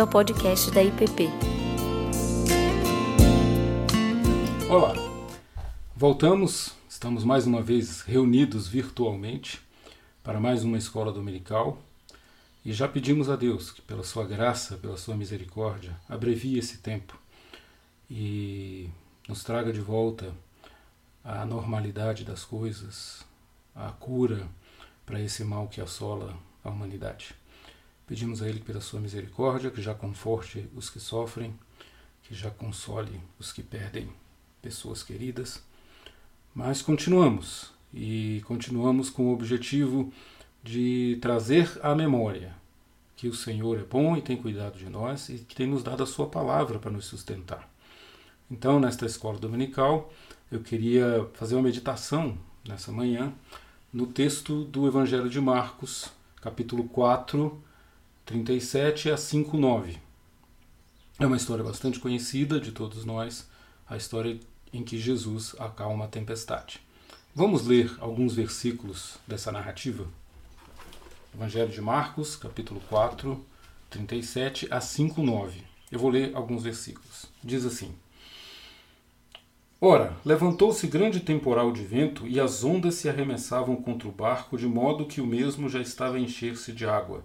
bem-vindo ao podcast da IPP. Olá, voltamos, estamos mais uma vez reunidos virtualmente para mais uma escola dominical e já pedimos a Deus que, pela Sua graça, pela Sua misericórdia, abrevie esse tempo e nos traga de volta a normalidade das coisas, a cura para esse mal que assola a humanidade. Pedimos a Ele pela sua misericórdia, que já conforte os que sofrem, que já console os que perdem pessoas queridas. Mas continuamos, e continuamos com o objetivo de trazer à memória que o Senhor é bom e tem cuidado de nós e que tem nos dado a Sua palavra para nos sustentar. Então, nesta escola dominical, eu queria fazer uma meditação nessa manhã no texto do Evangelho de Marcos, capítulo 4, 37 a 5, 9. É uma história bastante conhecida de todos nós, a história em que Jesus acalma a tempestade. Vamos ler alguns versículos dessa narrativa? Evangelho de Marcos, capítulo 4, 37 a 5, 9. Eu vou ler alguns versículos. Diz assim: Ora, levantou-se grande temporal de vento e as ondas se arremessavam contra o barco, de modo que o mesmo já estava a encher-se de água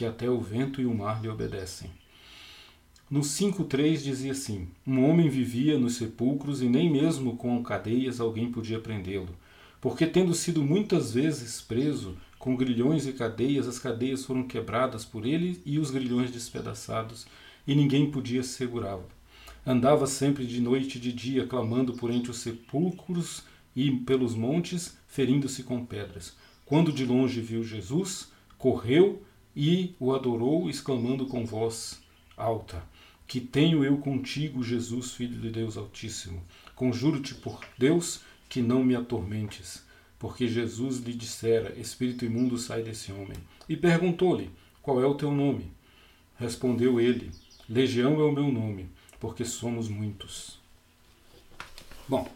que até o vento e o mar lhe obedecem. No 5.3 dizia assim: Um homem vivia nos sepulcros e nem mesmo com cadeias alguém podia prendê-lo, porque tendo sido muitas vezes preso com grilhões e cadeias, as cadeias foram quebradas por ele e os grilhões despedaçados, e ninguém podia segurá-lo. Andava sempre de noite e de dia, clamando por entre os sepulcros e pelos montes, ferindo-se com pedras. Quando de longe viu Jesus, correu e o adorou, exclamando com voz alta: Que tenho eu contigo, Jesus, Filho de Deus Altíssimo? Conjuro-te por Deus que não me atormentes. Porque Jesus lhe dissera: Espírito imundo, sai desse homem. E perguntou-lhe: Qual é o teu nome? Respondeu ele: Legião é o meu nome, porque somos muitos. Bom,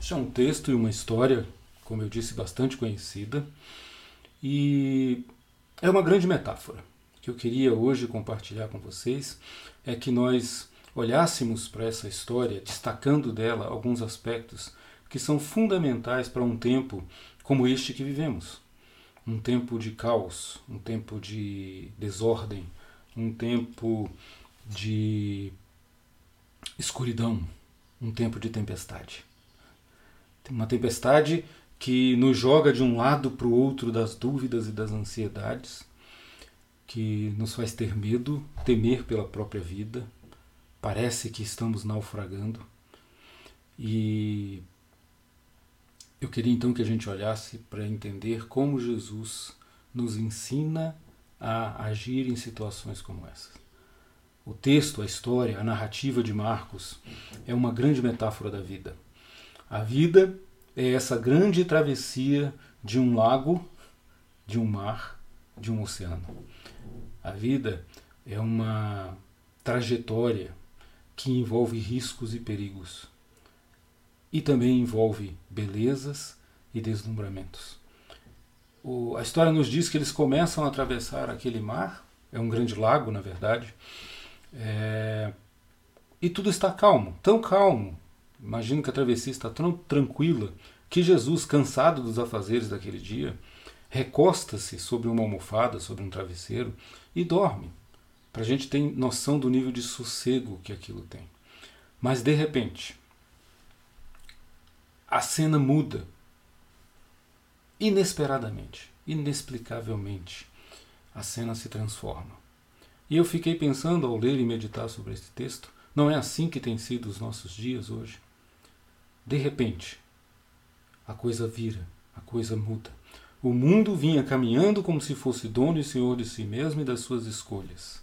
este é um texto e uma história, como eu disse, bastante conhecida. E é uma grande metáfora que eu queria hoje compartilhar com vocês é que nós olhássemos para essa história, destacando dela alguns aspectos que são fundamentais para um tempo como este que vivemos. Um tempo de caos, um tempo de desordem, um tempo de escuridão, um tempo de tempestade. Uma tempestade que nos joga de um lado para o outro das dúvidas e das ansiedades, que nos faz ter medo, temer pela própria vida, parece que estamos naufragando. E eu queria então que a gente olhasse para entender como Jesus nos ensina a agir em situações como essas. O texto, a história, a narrativa de Marcos é uma grande metáfora da vida. A vida é essa grande travessia de um lago, de um mar, de um oceano. A vida é uma trajetória que envolve riscos e perigos. E também envolve belezas e deslumbramentos. O, a história nos diz que eles começam a atravessar aquele mar, é um grande lago, na verdade, é, e tudo está calmo, tão calmo Imagino que a travessia está tão tranquila que Jesus, cansado dos afazeres daquele dia, recosta-se sobre uma almofada, sobre um travesseiro e dorme, para a gente ter noção do nível de sossego que aquilo tem. Mas de repente, a cena muda inesperadamente, inexplicavelmente. A cena se transforma. E eu fiquei pensando ao ler e meditar sobre este texto, não é assim que têm sido os nossos dias hoje? De repente, a coisa vira, a coisa muda. O mundo vinha caminhando como se fosse dono e senhor de si mesmo e das suas escolhas.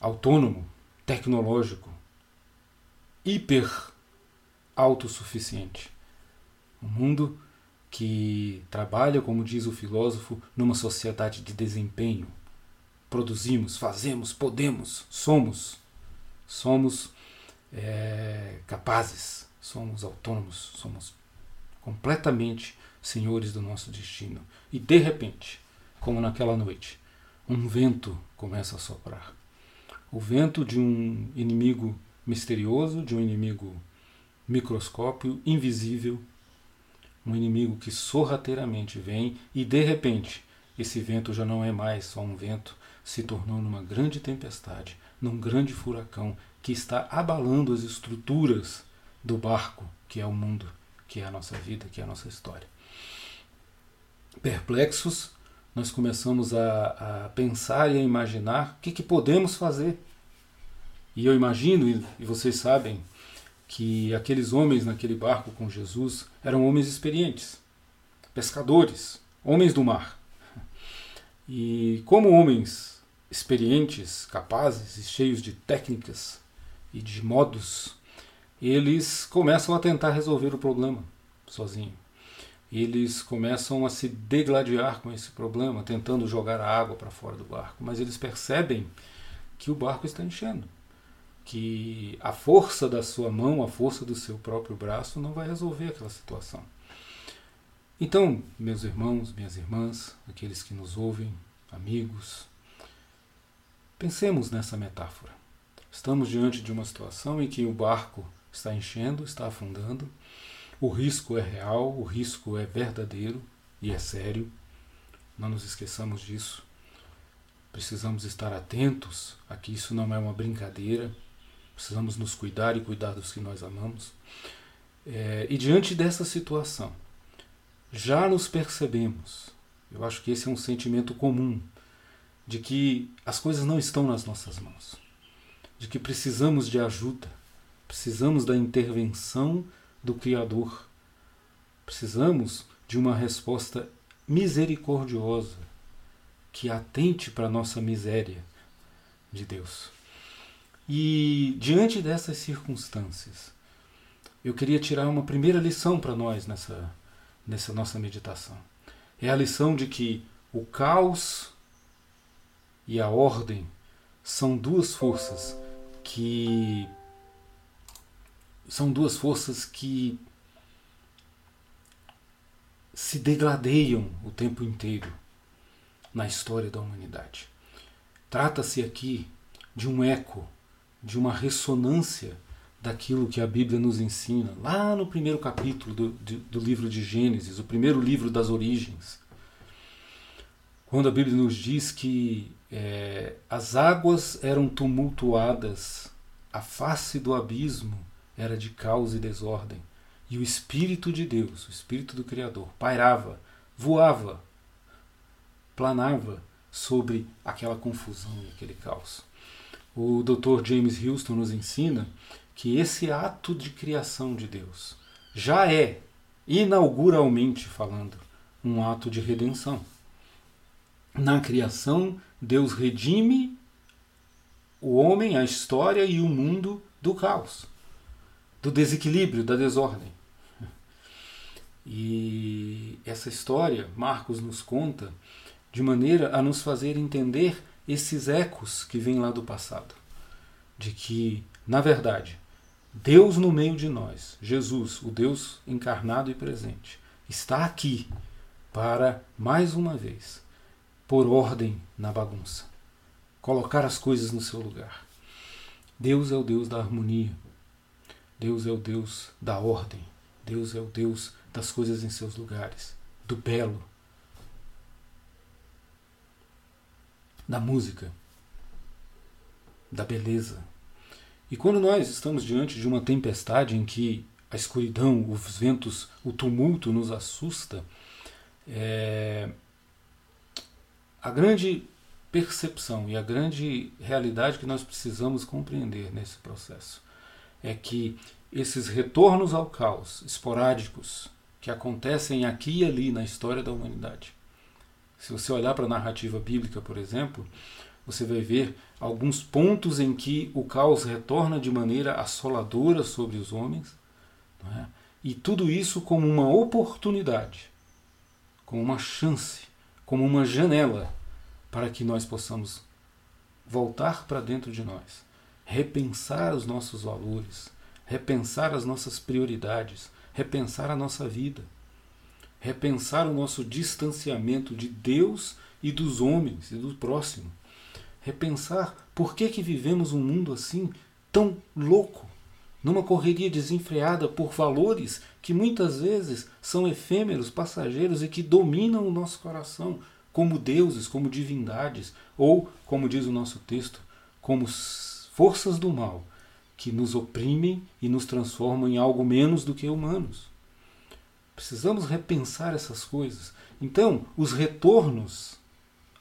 autônomo, tecnológico, hiper autossuficiente. Um mundo que trabalha, como diz o filósofo, numa sociedade de desempenho. Produzimos, fazemos, podemos, somos. Somos é, capazes, somos autônomos, somos completamente senhores do nosso destino. E de repente, como naquela noite, um vento começa a soprar. O vento de um inimigo misterioso, de um inimigo microscópio, invisível, um inimigo que sorrateiramente vem e de repente esse vento já não é mais só um vento, se tornou numa grande tempestade, num grande furacão que está abalando as estruturas do barco que é o mundo, que é a nossa vida, que é a nossa história. Perplexos, nós começamos a, a pensar e a imaginar o que, que podemos fazer. E eu imagino, e vocês sabem, que aqueles homens naquele barco com Jesus eram homens experientes, pescadores, homens do mar. E como homens experientes, capazes e cheios de técnicas e de modos, eles começam a tentar resolver o problema sozinho. Eles começam a se degladiar com esse problema, tentando jogar a água para fora do barco, mas eles percebem que o barco está enchendo que a força da sua mão, a força do seu próprio braço não vai resolver aquela situação. Então, meus irmãos, minhas irmãs, aqueles que nos ouvem, amigos, pensemos nessa metáfora. Estamos diante de uma situação em que o barco está enchendo, está afundando, o risco é real, o risco é verdadeiro e é sério. Não nos esqueçamos disso. Precisamos estar atentos a que isso não é uma brincadeira, Precisamos nos cuidar e cuidar dos que nós amamos. É, e diante dessa situação, já nos percebemos, eu acho que esse é um sentimento comum, de que as coisas não estão nas nossas mãos, de que precisamos de ajuda, precisamos da intervenção do Criador, precisamos de uma resposta misericordiosa que atente para a nossa miséria de Deus. E diante dessas circunstâncias, eu queria tirar uma primeira lição para nós nessa, nessa nossa meditação. É a lição de que o caos e a ordem são duas forças que são duas forças que se degradeiam o tempo inteiro na história da humanidade. Trata-se aqui de um eco de uma ressonância daquilo que a Bíblia nos ensina, lá no primeiro capítulo do, do, do livro de Gênesis, o primeiro livro das origens. Quando a Bíblia nos diz que é, as águas eram tumultuadas, a face do abismo era de caos e desordem, e o Espírito de Deus, o Espírito do Criador, pairava, voava, planava sobre aquela confusão e aquele caos. O Dr. James Houston nos ensina que esse ato de criação de Deus já é, inauguralmente falando, um ato de redenção. Na criação, Deus redime o homem, a história e o mundo do caos, do desequilíbrio, da desordem. E essa história, Marcos nos conta de maneira a nos fazer entender esses ecos que vêm lá do passado. De que, na verdade, Deus no meio de nós, Jesus, o Deus encarnado e presente, está aqui para, mais uma vez, pôr ordem na bagunça, colocar as coisas no seu lugar. Deus é o Deus da harmonia, Deus é o Deus da ordem, Deus é o Deus das coisas em seus lugares, do belo, da música, da beleza. E quando nós estamos diante de uma tempestade em que a escuridão, os ventos, o tumulto nos assusta, é... a grande percepção e a grande realidade que nós precisamos compreender nesse processo é que esses retornos ao caos esporádicos que acontecem aqui e ali na história da humanidade se você olhar para a narrativa bíblica, por exemplo, você vai ver alguns pontos em que o caos retorna de maneira assoladora sobre os homens, é? e tudo isso como uma oportunidade, como uma chance, como uma janela para que nós possamos voltar para dentro de nós, repensar os nossos valores, repensar as nossas prioridades, repensar a nossa vida, repensar o nosso distanciamento de Deus e dos homens e do próximo. Repensar por que, que vivemos um mundo assim tão louco, numa correria desenfreada por valores que muitas vezes são efêmeros, passageiros e que dominam o nosso coração como deuses, como divindades, ou, como diz o nosso texto, como forças do mal que nos oprimem e nos transformam em algo menos do que humanos. Precisamos repensar essas coisas. Então, os retornos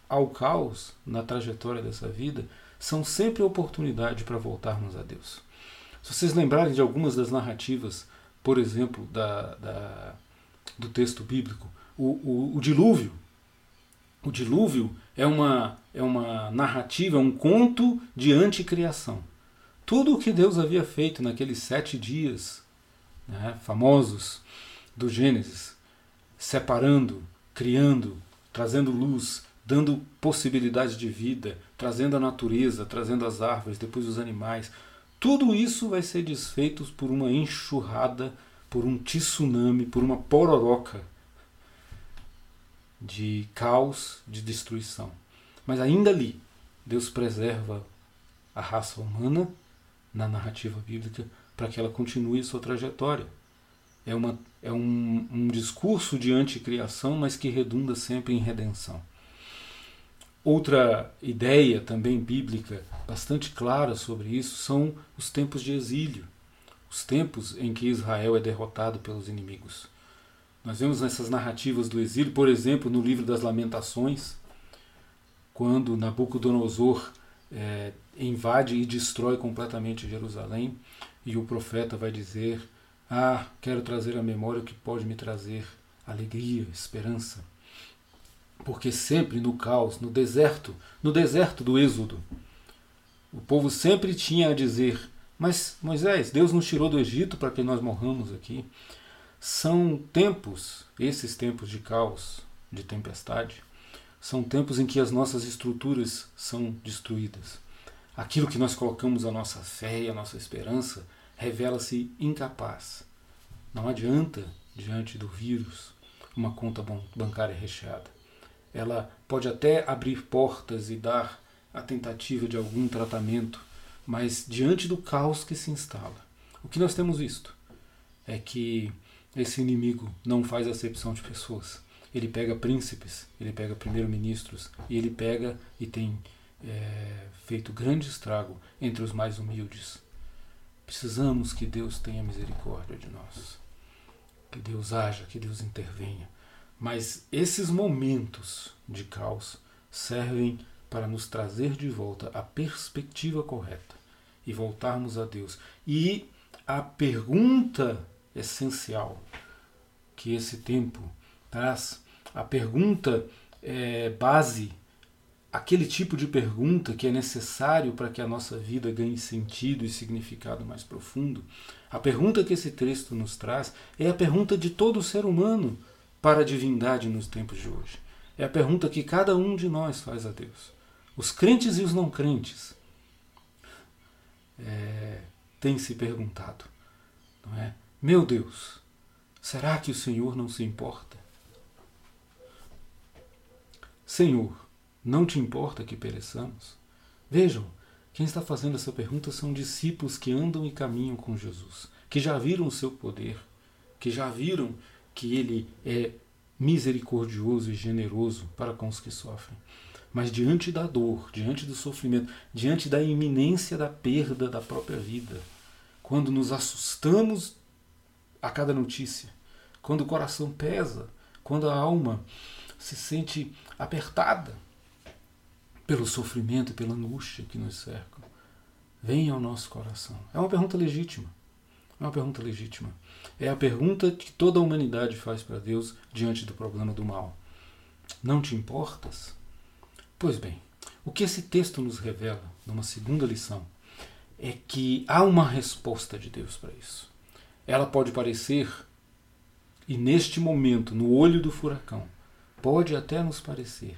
ao caos na trajetória dessa vida são sempre oportunidade para voltarmos a Deus. Se vocês lembrarem de algumas das narrativas, por exemplo, da, da do texto bíblico, o, o, o dilúvio. O dilúvio é uma, é uma narrativa, é um conto de anticriação. Tudo o que Deus havia feito naqueles sete dias né, famosos do Gênesis, separando, criando, trazendo luz, dando possibilidades de vida, trazendo a natureza, trazendo as árvores, depois os animais. Tudo isso vai ser desfeito por uma enxurrada, por um tsunami, por uma pororoca de caos, de destruição. Mas ainda ali, Deus preserva a raça humana na narrativa bíblica para que ela continue sua trajetória. É, uma, é um, um discurso de anticriação, mas que redunda sempre em redenção. Outra ideia também bíblica bastante clara sobre isso são os tempos de exílio, os tempos em que Israel é derrotado pelos inimigos. Nós vemos nessas narrativas do exílio, por exemplo, no livro das Lamentações, quando Nabucodonosor é, invade e destrói completamente Jerusalém, e o profeta vai dizer: Ah, quero trazer à memória o que pode me trazer alegria, esperança. Porque sempre no caos, no deserto, no deserto do Êxodo, o povo sempre tinha a dizer: Mas Moisés, Deus nos tirou do Egito para que nós morramos aqui. São tempos, esses tempos de caos, de tempestade, são tempos em que as nossas estruturas são destruídas aquilo que nós colocamos a nossa fé e a nossa esperança revela-se incapaz. Não adianta, diante do vírus, uma conta bancária recheada. Ela pode até abrir portas e dar a tentativa de algum tratamento, mas diante do caos que se instala, o que nós temos visto é que esse inimigo não faz acepção de pessoas. Ele pega príncipes, ele pega primeiro-ministros e ele pega e tem é, feito grande estrago entre os mais humildes. Precisamos que Deus tenha misericórdia de nós. Que Deus haja, que Deus intervenha. Mas esses momentos de caos servem para nos trazer de volta a perspectiva correta e voltarmos a Deus. E a pergunta essencial que esse tempo traz, a pergunta é, base aquele tipo de pergunta que é necessário para que a nossa vida ganhe sentido e significado mais profundo, a pergunta que esse texto nos traz é a pergunta de todo ser humano para a divindade nos tempos de hoje. É a pergunta que cada um de nós faz a Deus. Os crentes e os não crentes é, têm se perguntado, não é? Meu Deus, será que o Senhor não se importa? Senhor, não te importa que pereçamos? Vejam, quem está fazendo essa pergunta são discípulos que andam e caminham com Jesus, que já viram o seu poder, que já viram que ele é misericordioso e generoso para com os que sofrem. Mas diante da dor, diante do sofrimento, diante da iminência da perda da própria vida, quando nos assustamos a cada notícia, quando o coração pesa, quando a alma se sente apertada, pelo sofrimento e pela angústia que nos cercam, vem ao nosso coração? É uma pergunta legítima. É uma pergunta legítima. É a pergunta que toda a humanidade faz para Deus diante do problema do mal. Não te importas? Pois bem, O que esse texto nos revela, numa segunda lição, é que há uma resposta de Deus para isso. Ela pode parecer, e neste momento, no olho do furacão, pode até nos parecer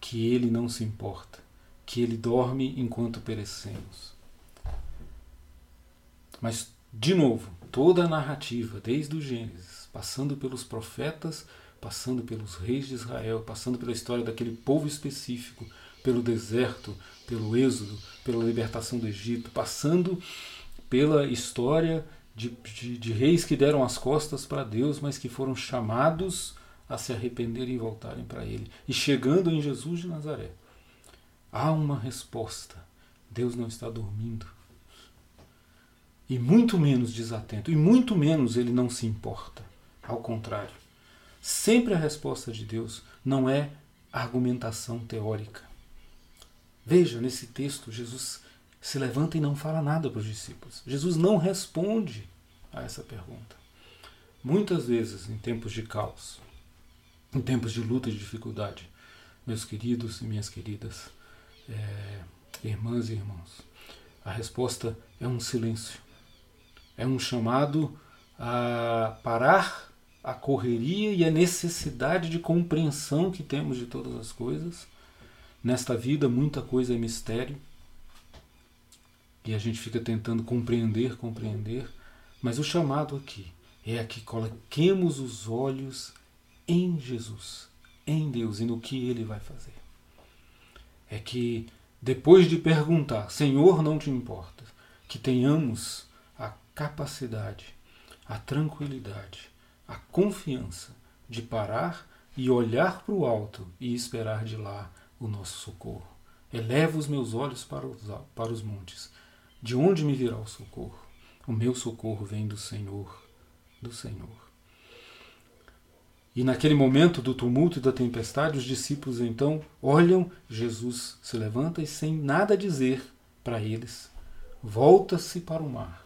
que ele não se importa, que ele dorme enquanto perecemos. Mas, de novo, toda a narrativa, desde o Gênesis, passando pelos profetas, passando pelos reis de Israel, passando pela história daquele povo específico, pelo deserto, pelo êxodo, pela libertação do Egito, passando pela história de, de, de reis que deram as costas para Deus, mas que foram chamados a se arrependerem e voltarem para Ele, e chegando em Jesus de Nazaré. Há uma resposta. Deus não está dormindo. E muito menos desatento, e muito menos ele não se importa. Ao contrário, sempre a resposta de Deus não é argumentação teórica. Veja, nesse texto, Jesus se levanta e não fala nada para os discípulos. Jesus não responde a essa pergunta. Muitas vezes, em tempos de caos, em tempos de luta e dificuldade, meus queridos e minhas queridas, é, irmãs e irmãos, a resposta é um silêncio. É um chamado a parar a correria e a necessidade de compreensão que temos de todas as coisas. Nesta vida, muita coisa é mistério e a gente fica tentando compreender, compreender, mas o chamado aqui é a que coloquemos os olhos em Jesus, em Deus e no que Ele vai fazer. É que depois de perguntar, Senhor, não te importa, que tenhamos a capacidade, a tranquilidade, a confiança de parar e olhar para o alto e esperar de lá o nosso socorro. Eleva os meus olhos para os, para os montes, de onde me virá o socorro? O meu socorro vem do Senhor, do Senhor. E naquele momento do tumulto e da tempestade, os discípulos então olham, Jesus se levanta e, sem nada dizer para eles, volta-se para o mar,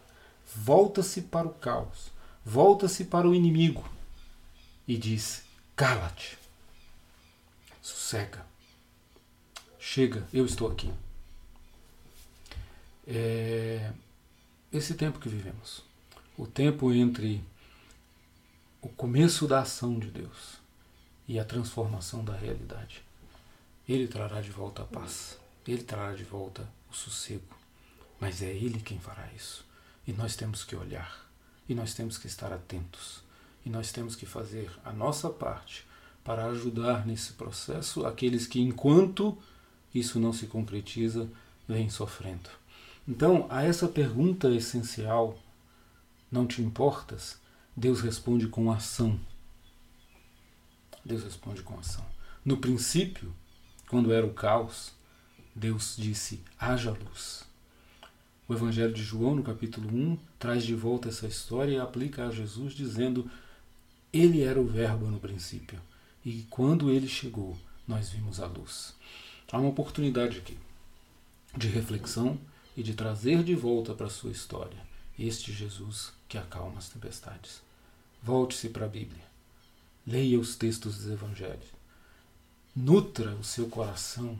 volta-se para o caos, volta-se para o inimigo e diz: Cala-te, sossega, chega, eu estou aqui é esse tempo que vivemos. O tempo entre o começo da ação de Deus e a transformação da realidade. Ele trará de volta a paz, ele trará de volta o sossego, mas é ele quem fará isso. E nós temos que olhar, e nós temos que estar atentos, e nós temos que fazer a nossa parte para ajudar nesse processo aqueles que, enquanto isso não se concretiza, vêm sofrendo. Então, a essa pergunta essencial, não te importas? Deus responde com ação. Deus responde com ação. No princípio, quando era o caos, Deus disse: haja luz. O Evangelho de João, no capítulo 1, traz de volta essa história e aplica a Jesus, dizendo: Ele era o Verbo no princípio, e quando ele chegou, nós vimos a luz. Há uma oportunidade aqui de reflexão e de trazer de volta para a sua história este Jesus que acalma as tempestades. Volte-se para a Bíblia. Leia os textos dos Evangelhos. Nutra o seu coração.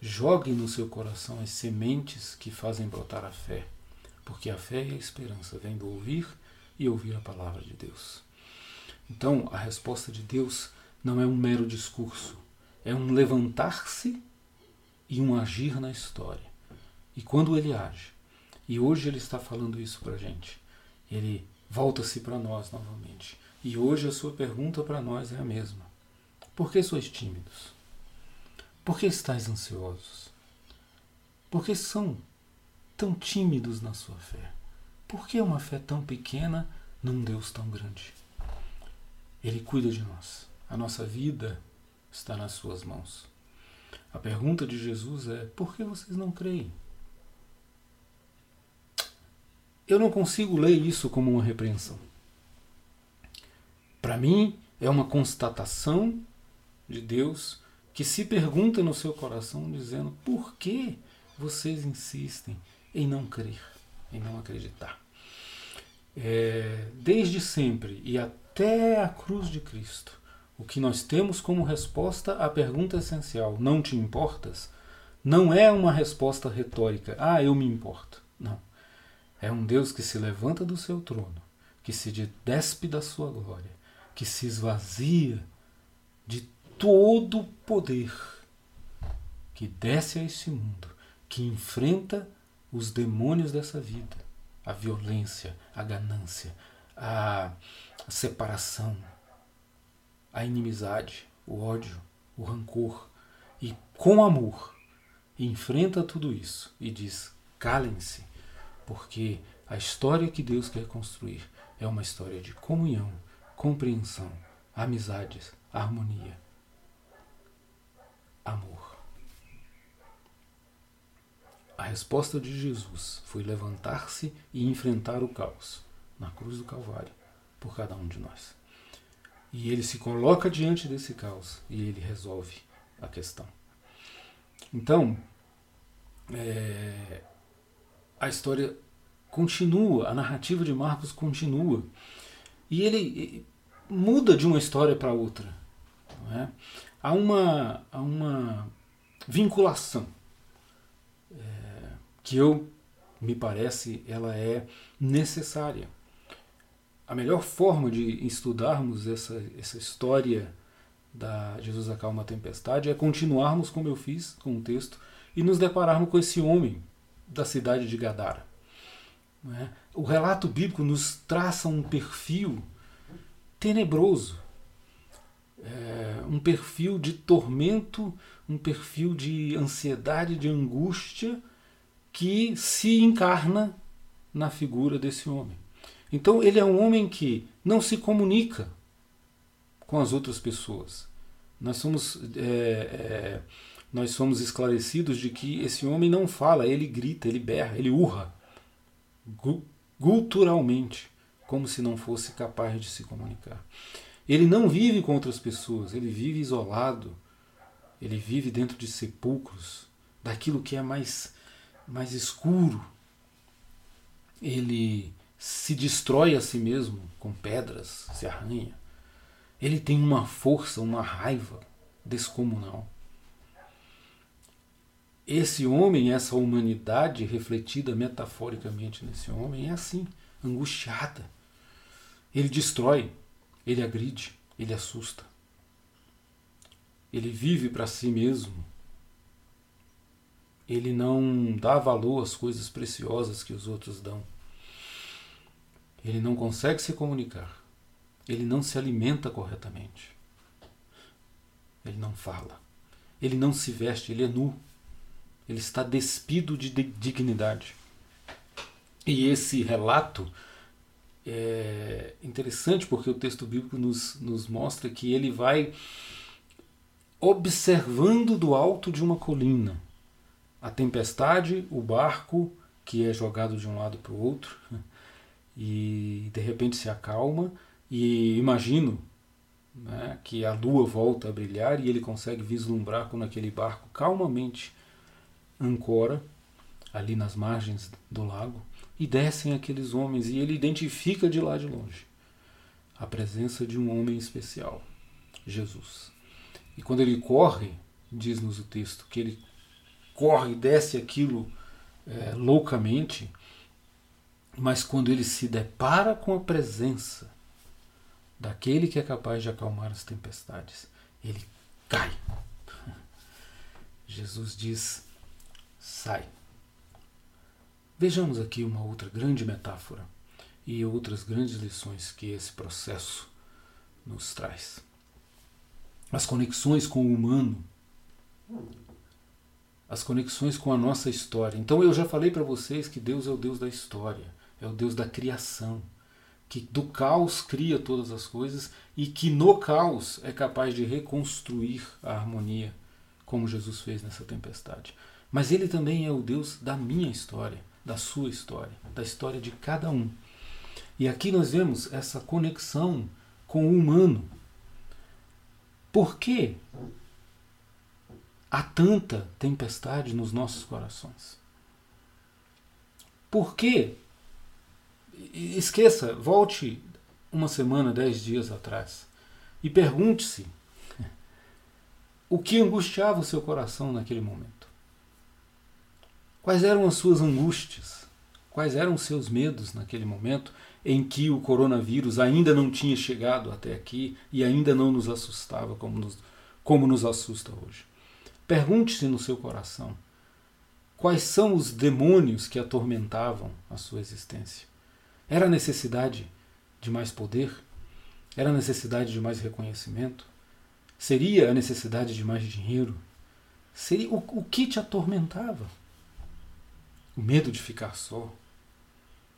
Jogue no seu coração as sementes que fazem brotar a fé, porque a fé e a esperança vêm do ouvir e ouvir a palavra de Deus. Então, a resposta de Deus não é um mero discurso, é um levantar-se e um agir na história. E quando ele age, e hoje ele está falando isso para a gente, ele volta-se para nós novamente. E hoje a sua pergunta para nós é a mesma: Por que sois tímidos? Por que estáis ansiosos? Por que são tão tímidos na sua fé? Por que uma fé tão pequena num Deus tão grande? Ele cuida de nós. A nossa vida está nas suas mãos. A pergunta de Jesus é: por que vocês não creem? Eu não consigo ler isso como uma repreensão. Para mim, é uma constatação de Deus que se pergunta no seu coração, dizendo: por que vocês insistem em não crer, em não acreditar? É, desde sempre e até a cruz de Cristo, O que nós temos como resposta à pergunta essencial, não te importas? Não é uma resposta retórica, ah, eu me importo. Não. É um Deus que se levanta do seu trono, que se despe da sua glória, que se esvazia de todo o poder, que desce a este mundo, que enfrenta os demônios dessa vida, a violência, a ganância, a separação, a inimizade, o ódio, o rancor, e com amor enfrenta tudo isso e diz: calem-se, porque a história que Deus quer construir é uma história de comunhão, compreensão, amizades, harmonia, amor. A resposta de Jesus foi levantar-se e enfrentar o caos na cruz do Calvário por cada um de nós. E ele se coloca diante desse caos e ele resolve a questão. Então, é, a história continua, a narrativa de Marcos continua. E ele muda de uma história para outra. É? Há, uma, há uma vinculação é, que eu me parece ela é necessária a melhor forma de estudarmos essa, essa história da Jesus acalma a tempestade é continuarmos como eu fiz com o texto e nos depararmos com esse homem da cidade de Gadara. É? O relato bíblico nos traça um perfil tenebroso, é, um perfil de tormento, um perfil de ansiedade, de angústia que se encarna na figura desse homem. Então ele é um homem que não se comunica com as outras pessoas. Nós somos, é, é, nós somos esclarecidos de que esse homem não fala, ele grita, ele berra, ele urra culturalmente, como se não fosse capaz de se comunicar. Ele não vive com outras pessoas, ele vive isolado, ele vive dentro de sepulcros, daquilo que é mais, mais escuro. Ele se destrói a si mesmo com pedras, se arranha. Ele tem uma força, uma raiva descomunal. Esse homem, essa humanidade refletida metaforicamente nesse homem, é assim, angustiada. Ele destrói, ele agride, ele assusta. Ele vive para si mesmo. Ele não dá valor às coisas preciosas que os outros dão. Ele não consegue se comunicar. Ele não se alimenta corretamente. Ele não fala. Ele não se veste, ele é nu. Ele está despido de dignidade. E esse relato é interessante porque o texto bíblico nos, nos mostra que ele vai observando do alto de uma colina a tempestade, o barco que é jogado de um lado para o outro, e de repente se acalma e imagino né, que a lua volta a brilhar e ele consegue vislumbrar quando aquele barco calmamente ancora ali nas margens do lago e descem aqueles homens e ele identifica de lá de longe a presença de um homem especial, Jesus. E quando ele corre, diz-nos o texto, que ele corre e desce aquilo é, loucamente, mas quando ele se depara com a presença daquele que é capaz de acalmar as tempestades, ele cai. Jesus diz: sai. Vejamos aqui uma outra grande metáfora e outras grandes lições que esse processo nos traz. As conexões com o humano, as conexões com a nossa história. Então eu já falei para vocês que Deus é o Deus da história é o Deus da criação, que do caos cria todas as coisas e que no caos é capaz de reconstruir a harmonia, como Jesus fez nessa tempestade. Mas ele também é o Deus da minha história, da sua história, da história de cada um. E aqui nós vemos essa conexão com o humano. Por que há tanta tempestade nos nossos corações? Por que esqueça, volte uma semana, dez dias atrás. e pergunte-se o que angustiava o seu coração naquele momento. Quais eram as suas angústias? Quais eram os seus medos naquele momento em que o coronavírus ainda não tinha chegado até aqui e ainda não nos assustava como nos, como nos assusta hoje? Pergunte-se no seu coração quais são os demônios que atormentavam a sua existência. Era a necessidade de mais poder? Era a necessidade de mais reconhecimento? Seria a necessidade de mais dinheiro? Seria o, o que te atormentava? O medo de ficar só?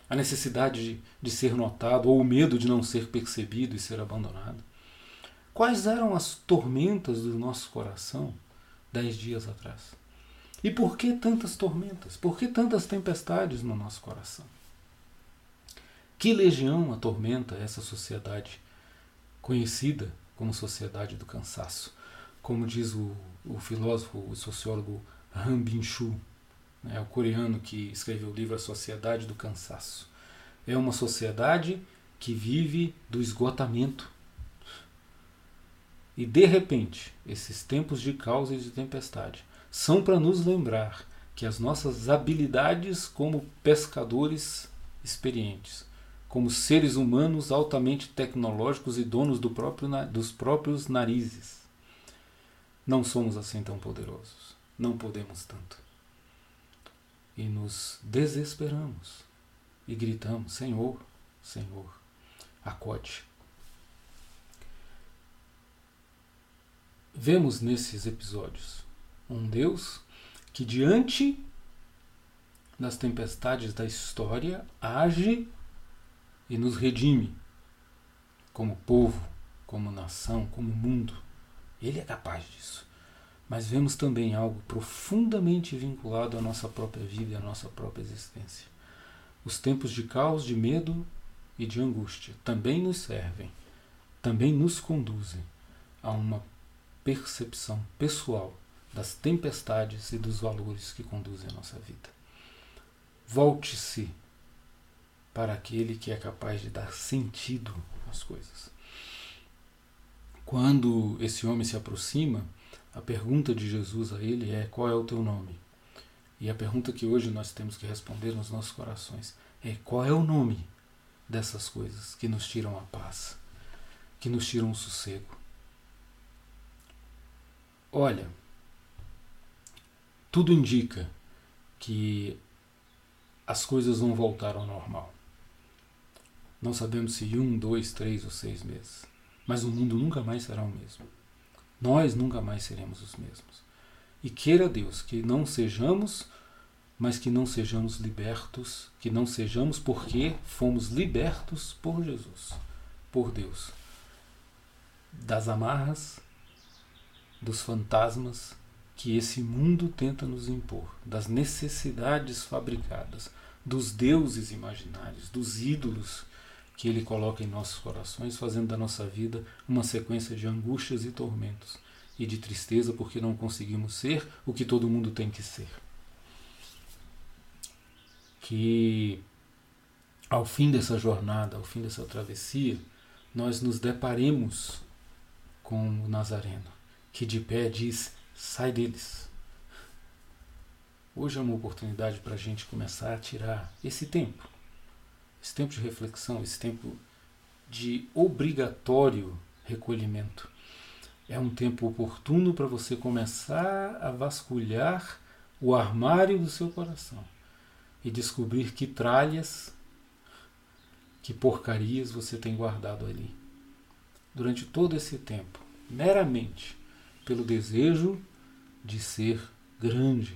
A necessidade de, de ser notado ou o medo de não ser percebido e ser abandonado? Quais eram as tormentas do nosso coração dez dias atrás? E por que tantas tormentas? Por que tantas tempestades no nosso coração? Que legião atormenta essa sociedade conhecida como sociedade do cansaço, como diz o, o filósofo, o sociólogo Han Bin-Chu, né, o coreano que escreveu o livro A Sociedade do Cansaço. É uma sociedade que vive do esgotamento. E de repente, esses tempos de causa e de tempestade são para nos lembrar que as nossas habilidades como pescadores experientes como seres humanos altamente tecnológicos e donos do próprio, dos próprios narizes. Não somos assim tão poderosos. Não podemos tanto. E nos desesperamos e gritamos: Senhor, Senhor, acode. Vemos nesses episódios um Deus que, diante das tempestades da história, age e nos redime como povo, como nação, como mundo. Ele é capaz disso. Mas vemos também algo profundamente vinculado à nossa própria vida e à nossa própria existência. Os tempos de caos, de medo e de angústia também nos servem, também nos conduzem a uma percepção pessoal das tempestades e dos valores que conduzem a nossa vida. Volte-se para aquele que é capaz de dar sentido às coisas. Quando esse homem se aproxima, a pergunta de Jesus a ele é: Qual é o teu nome? E a pergunta que hoje nós temos que responder nos nossos corações é: Qual é o nome dessas coisas que nos tiram a paz, que nos tiram o sossego? Olha, tudo indica que as coisas vão voltar ao normal. Não sabemos se um, dois, três ou seis meses. Mas o mundo nunca mais será o mesmo. Nós nunca mais seremos os mesmos. E queira Deus que não sejamos, mas que não sejamos libertos, que não sejamos porque fomos libertos por Jesus, por Deus, das amarras, dos fantasmas que esse mundo tenta nos impor, das necessidades fabricadas, dos deuses imaginários, dos ídolos que Ele coloca em nossos corações, fazendo da nossa vida uma sequência de angústias e tormentos e de tristeza porque não conseguimos ser o que todo mundo tem que ser. Que ao fim dessa jornada, ao fim dessa travessia, nós nos deparemos com o Nazareno, que de pé diz: sai deles. Hoje é uma oportunidade para a gente começar a tirar esse tempo esse tempo de reflexão, esse tempo de obrigatório recolhimento. É um tempo oportuno para você começar a vasculhar o armário do seu coração e descobrir que tralhas, que porcarias você tem guardado ali. Durante todo esse tempo, meramente pelo desejo de ser grande,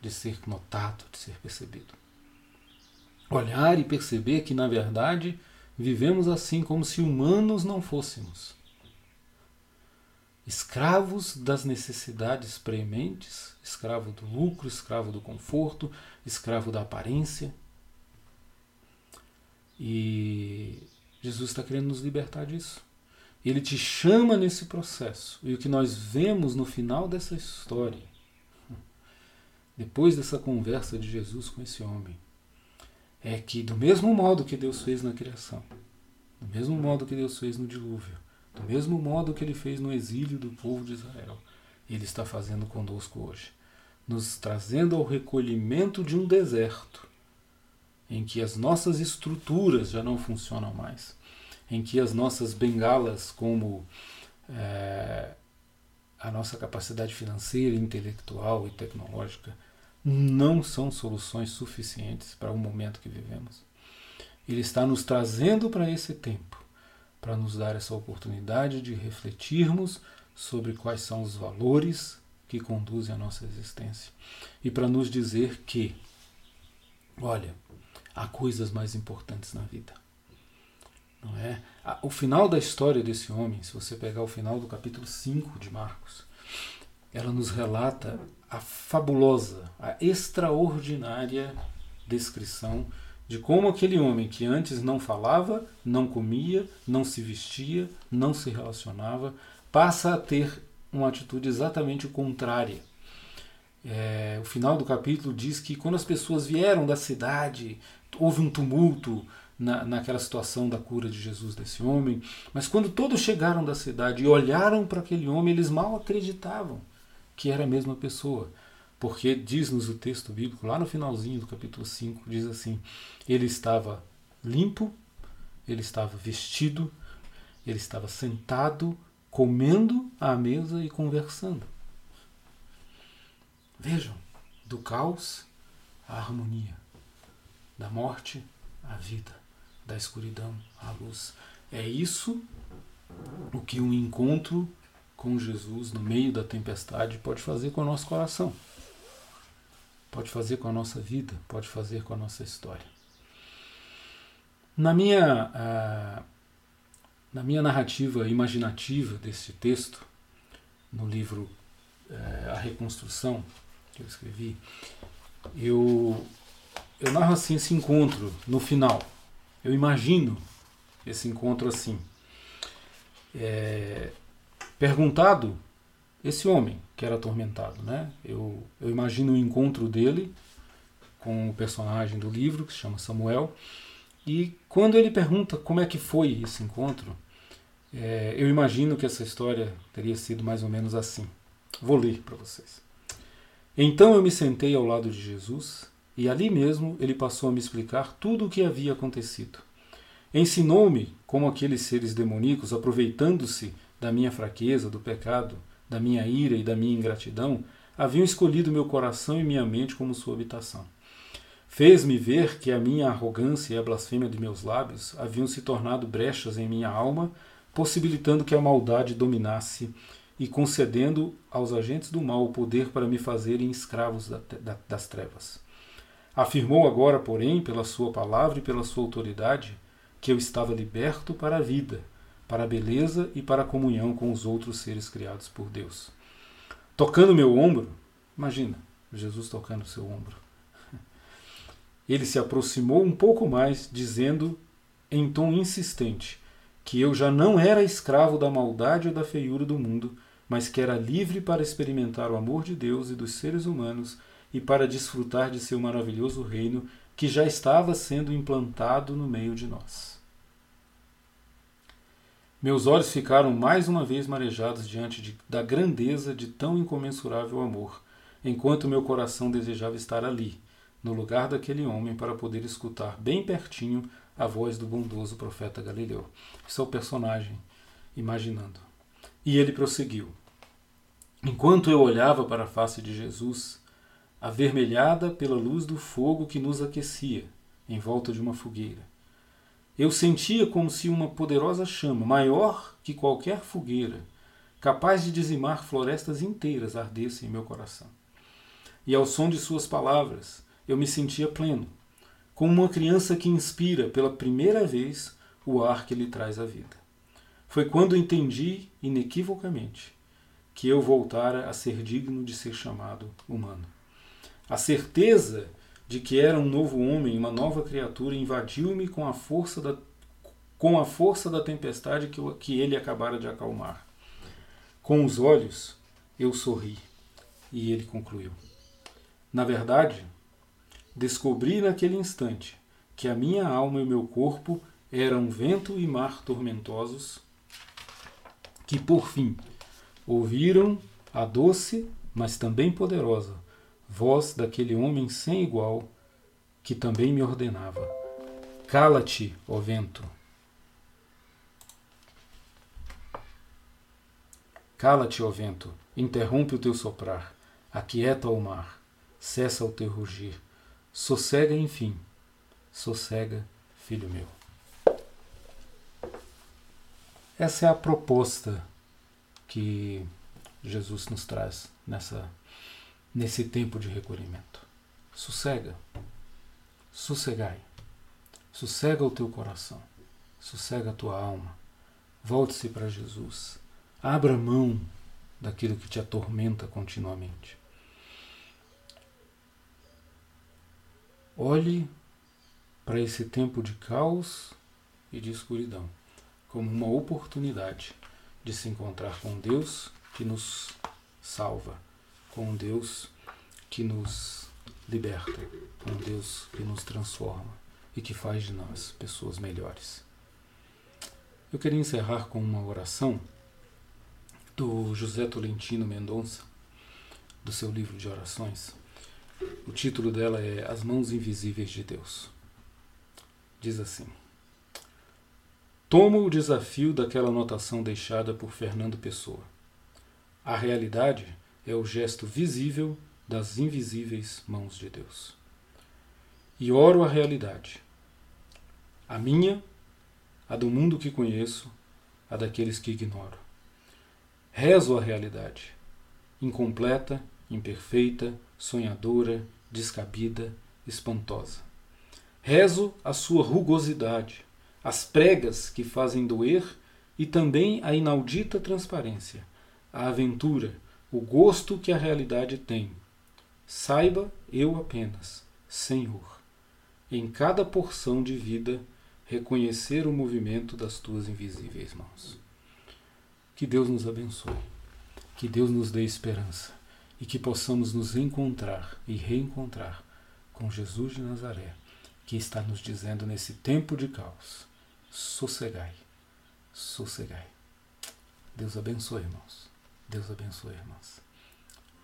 de ser notado, de ser percebido olhar e perceber que, na verdade, vivemos assim como se humanos não fôssemos. Escravos das necessidades prementes, escravo do lucro, escravo do conforto, escravo da aparência. E Jesus está querendo nos libertar disso. Ele te chama nesse processo. E o que nós vemos no final dessa história, depois dessa conversa de Jesus com esse homem, é que, do mesmo modo que Deus fez na criação, do mesmo modo que Deus fez no dilúvio, Do mesmo modo que ele fez no exílio do povo de Israel, ele está fazendo conosco hoje, nos trazendo ao recolhimento de um deserto, em que as nossas estruturas já não funcionam mais, em que as nossas bengalas, como é, a nossa capacidade financeira, intelectual e tecnológica, não são soluções suficientes para o momento que vivemos. Ele está nos trazendo para esse tempo, para nos dar essa oportunidade de refletirmos sobre quais são os valores que conduzem a nossa existência e para nos dizer que, olha, há coisas mais importantes na vida. Não é? O final da história desse homem, se você pegar o final do capítulo 5 de Marcos, ela nos relata a fabulosa, a extraordinária descrição de como aquele homem que antes não falava, não comia, não se vestia, não se relacionava, passa a ter uma atitude exatamente contrária. É, o final do capítulo diz que quando as pessoas vieram da cidade, houve um tumulto na, naquela situação da cura de Jesus desse homem, mas quando todos chegaram da cidade e olharam para aquele homem, eles mal acreditavam que era a mesma pessoa. Porque diz-nos o texto bíblico, lá no finalzinho do capítulo 5, diz assim: ele estava limpo, ele estava vestido, ele estava sentado, comendo à mesa e conversando. Vejam, do caos à harmonia, da morte à vida, da escuridão à luz. É isso o que um encontro com Jesus no meio da tempestade pode fazer com o nosso coração pode fazer com a nossa vida, pode fazer com a nossa história. Na minha, uh, na minha narrativa imaginativa deste texto, no livro uh, A Reconstrução, que eu escrevi, eu, eu narro assim esse encontro no final. Eu imagino esse encontro assim. É, perguntado esse homem que era atormentado. Né? Eu, eu imagino o encontro dele com o personagem do livro, que se chama Samuel, e quando ele pergunta como é que foi esse encontro, é, eu imagino que essa história teria sido mais ou menos assim. Vou ler para vocês. Então eu me sentei ao lado de Jesus e ali mesmo ele passou a me explicar tudo o que havia acontecido. Ensinou-me como aqueles seres demoníacos, aproveitando-se da minha fraqueza, do pecado, da minha ira e da minha ingratidão, haviam escolhido meu coração e minha mente como sua habitação. Fez-me ver que a minha arrogância e a blasfêmia de meus lábios haviam se tornado brechas em minha alma, possibilitando que a maldade dominasse e concedendo aos agentes do mal o poder para me fazerem escravos da, da, das trevas. Afirmou agora, porém, pela sua palavra e pela sua autoridade, que eu estava liberto para a vida, para a beleza e para a comunhão com os outros seres criados por Deus. Tocando meu ombro, imagina, Jesus tocando seu ombro. Ele se aproximou um pouco mais, dizendo em tom insistente que eu já não era escravo da maldade ou da feiura do mundo, mas que era livre para experimentar o amor de Deus e dos seres humanos e para desfrutar de seu maravilhoso reino que já estava sendo implantado no meio de nós. Meus olhos ficaram mais uma vez marejados diante de, da grandeza de tão incomensurável amor, enquanto meu coração desejava estar ali, no lugar daquele homem, para poder escutar bem pertinho a voz do bondoso profeta Galileu. Isso é o personagem imaginando. E ele prosseguiu. Enquanto eu olhava para a face de Jesus, avermelhada pela luz do fogo que nos aquecia, em volta de uma fogueira, eu sentia como se uma poderosa chama, maior que qualquer fogueira, capaz de dizimar florestas inteiras, ardesse em meu coração. E ao som de suas palavras, eu me sentia pleno, como uma criança que inspira pela primeira vez o ar que lhe traz a vida. Foi quando entendi inequivocamente que eu voltara a ser digno de ser chamado humano. A certeza de que era um novo homem, uma nova criatura, invadiu-me com a força da com a força da tempestade que, que ele acabara de acalmar. Com os olhos eu sorri e ele concluiu. Na verdade, descobri naquele instante que a minha alma e o meu corpo eram vento e mar tormentosos que por fim ouviram a doce, mas também poderosa voz daquele homem sem igual que também me ordenava: Cala-te, ó vento. Cala-te, ó vento, interrompe o teu soprar, aquieta o mar, cessa o teu rugir, sossega, enfim, sossega, filho meu. Essa é a proposta que Jesus nos traz nessa, nesse tempo de recolhimento. Sossega, sossegai, sossega o teu coração, sossega a tua alma, volte-se para Jesus, abra mão daquilo que te atormenta continuamente. Olhe para esse tempo de caos e de escuridão como uma oportunidade de se encontrar com Deus que nos salva, com Deus que nos liberta, com Deus que nos transforma e que faz de nós pessoas melhores. Eu queria encerrar com uma oração do José Tolentino Mendonça, do seu livro de orações. O título dela é As Mãos Invisíveis de Deus. Diz assim: Tomo o desafio daquela anotação deixada por Fernando Pessoa. A realidade é o gesto visível das invisíveis mãos de Deus. E oro a realidade. A minha, a do mundo que conheço, a daqueles que ignoro. Rezo a realidade, incompleta, imperfeita, sonhadora, descabida, espantosa. Rezo a sua rugosidade, as pregas que fazem doer e também a inaudita transparência, a aventura, o gosto que a realidade tem. Saiba eu apenas, Senhor, em cada porção de vida reconhecer o movimento das tuas invisíveis mãos. Que Deus nos abençoe, que Deus nos dê esperança e que possamos nos encontrar e reencontrar com Jesus de Nazaré, que está nos dizendo nesse tempo de caos sossegai, sossegai. Deus abençoe, irmãos. Deus abençoe, irmãos.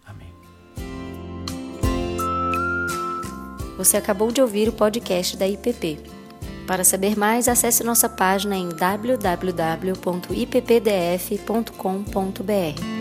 Amém. Você acabou de ouvir o podcast da IPP. Para saber mais, acesse nossa página em www.ippdf.com.br.